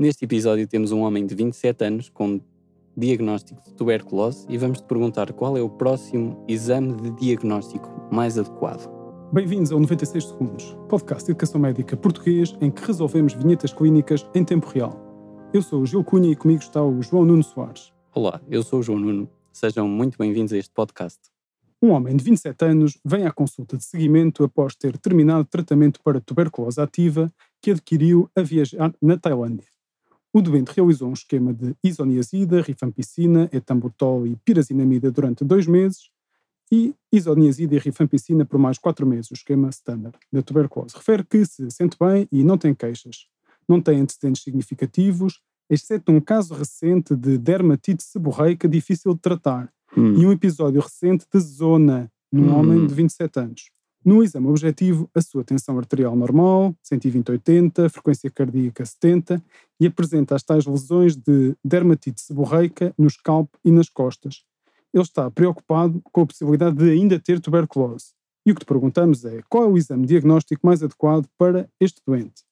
Neste episódio temos um homem de 27 anos com diagnóstico de tuberculose e vamos te perguntar qual é o próximo exame de diagnóstico mais adequado. Bem-vindos ao 96 Segundos, podcast de educação médica português em que resolvemos vinhetas clínicas em tempo real. Eu sou o Gil Cunha e comigo está o João Nuno Soares. Olá, eu sou o João Nuno. Sejam muito bem-vindos a este podcast. Um homem de 27 anos vem à consulta de seguimento após ter terminado tratamento para tuberculose ativa que adquiriu a viajar na Tailândia. O doente realizou um esquema de isoniazida, rifampicina, etambutol e pirazinamida durante dois meses e isoniazida e rifampicina por mais quatro meses, o esquema standard da tuberculose. Refere que se sente bem e não tem queixas. Não tem antecedentes significativos, exceto um caso recente de dermatite seborreica difícil de tratar hum. e um episódio recente de zona num hum. homem de 27 anos. No exame objetivo, a sua tensão arterial normal, 120-80, frequência cardíaca 70, e apresenta as tais lesões de dermatite seborreica no scalp e nas costas. Ele está preocupado com a possibilidade de ainda ter tuberculose. E o que te perguntamos é: qual é o exame diagnóstico mais adequado para este doente?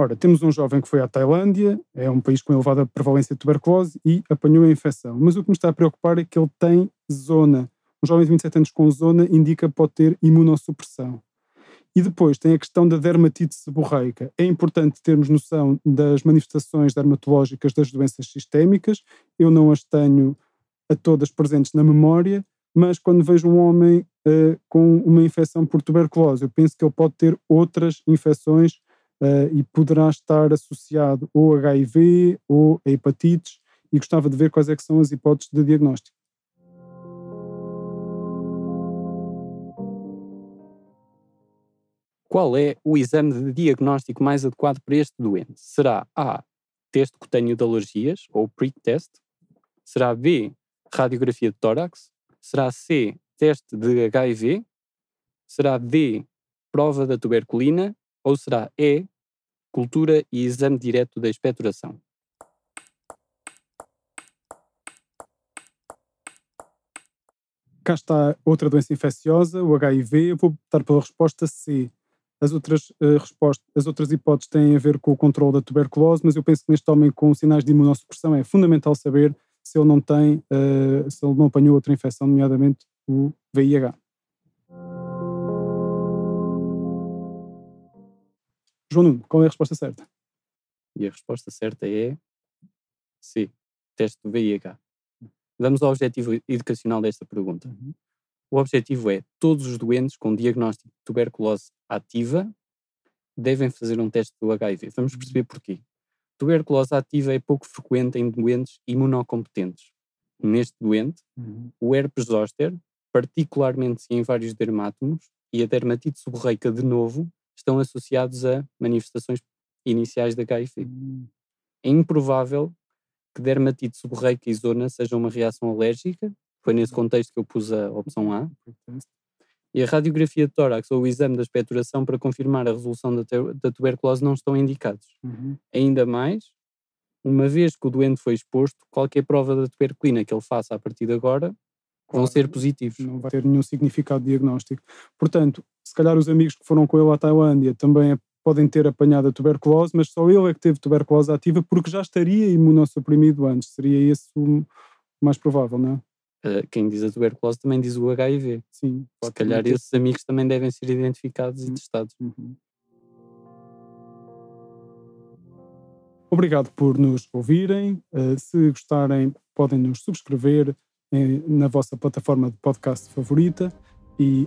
Ora, temos um jovem que foi à Tailândia, é um país com elevada prevalência de tuberculose e apanhou a infecção. Mas o que me está a preocupar é que ele tem zona. Um jovem de 27 anos com zona indica pode ter imunossupressão. E depois tem a questão da dermatite seborreica. É importante termos noção das manifestações dermatológicas das doenças sistémicas. Eu não as tenho a todas presentes na memória, mas quando vejo um homem uh, com uma infecção por tuberculose, eu penso que ele pode ter outras infecções uh, e poderá estar associado ou HIV ou a hepatites e gostava de ver quais é que são as hipóteses de diagnóstico. Qual é o exame de diagnóstico mais adequado para este doente? Será A. Teste cutâneo de alergias, ou PRIC-test? Será B. Radiografia de tórax? Será C. Teste de HIV? Será D. Prova da tuberculina? Ou será E, cultura e exame direto da expectoração? Cá está outra doença infecciosa, o HIV. Eu vou optar pela resposta C. As outras, uh, respostas, as outras hipóteses têm a ver com o controle da tuberculose, mas eu penso que neste homem com sinais de imunossupressão é fundamental saber se ele não tem, uh, se ele não apanhou outra infecção, nomeadamente o VIH. João Nuno, qual é a resposta certa? E a resposta certa é C, teste do VIH. Vamos ao objetivo educacional desta pergunta. Uhum. O objetivo é todos os doentes com diagnóstico de tuberculose ativa devem fazer um teste do HIV. Vamos uhum. perceber porquê. Tuberculose ativa é pouco frequente em doentes imunocompetentes. Neste doente, uhum. o herpes zoster, particularmente em vários dermátomos, e a dermatite seborreica de novo, estão associados a manifestações iniciais da HIV. Hum. É improvável que dermatite seborreica e zona seja uma reação alérgica, foi nesse contexto que eu pus a opção A. E a radiografia de tórax ou o exame da expectoração para confirmar a resolução da, da tuberculose não estão indicados. Uhum. Ainda mais, uma vez que o doente foi exposto, qualquer prova da tuberculina que ele faça a partir de agora vão ser positivos. Não vai ter nenhum significado diagnóstico. Portanto, se calhar os amigos que foram com ele à Tailândia também podem ter apanhado a tuberculose, mas só ele é que teve tuberculose ativa porque já estaria imunossuprimido antes. Seria esse o mais provável, não é? Uh, quem diz a tuberculose também diz o HIV. Sim. Se calhar ter. esses amigos também devem ser identificados uhum. e testados. Uhum. Obrigado por nos ouvirem. Uh, se gostarem, podem nos subscrever na vossa plataforma de podcast favorita. E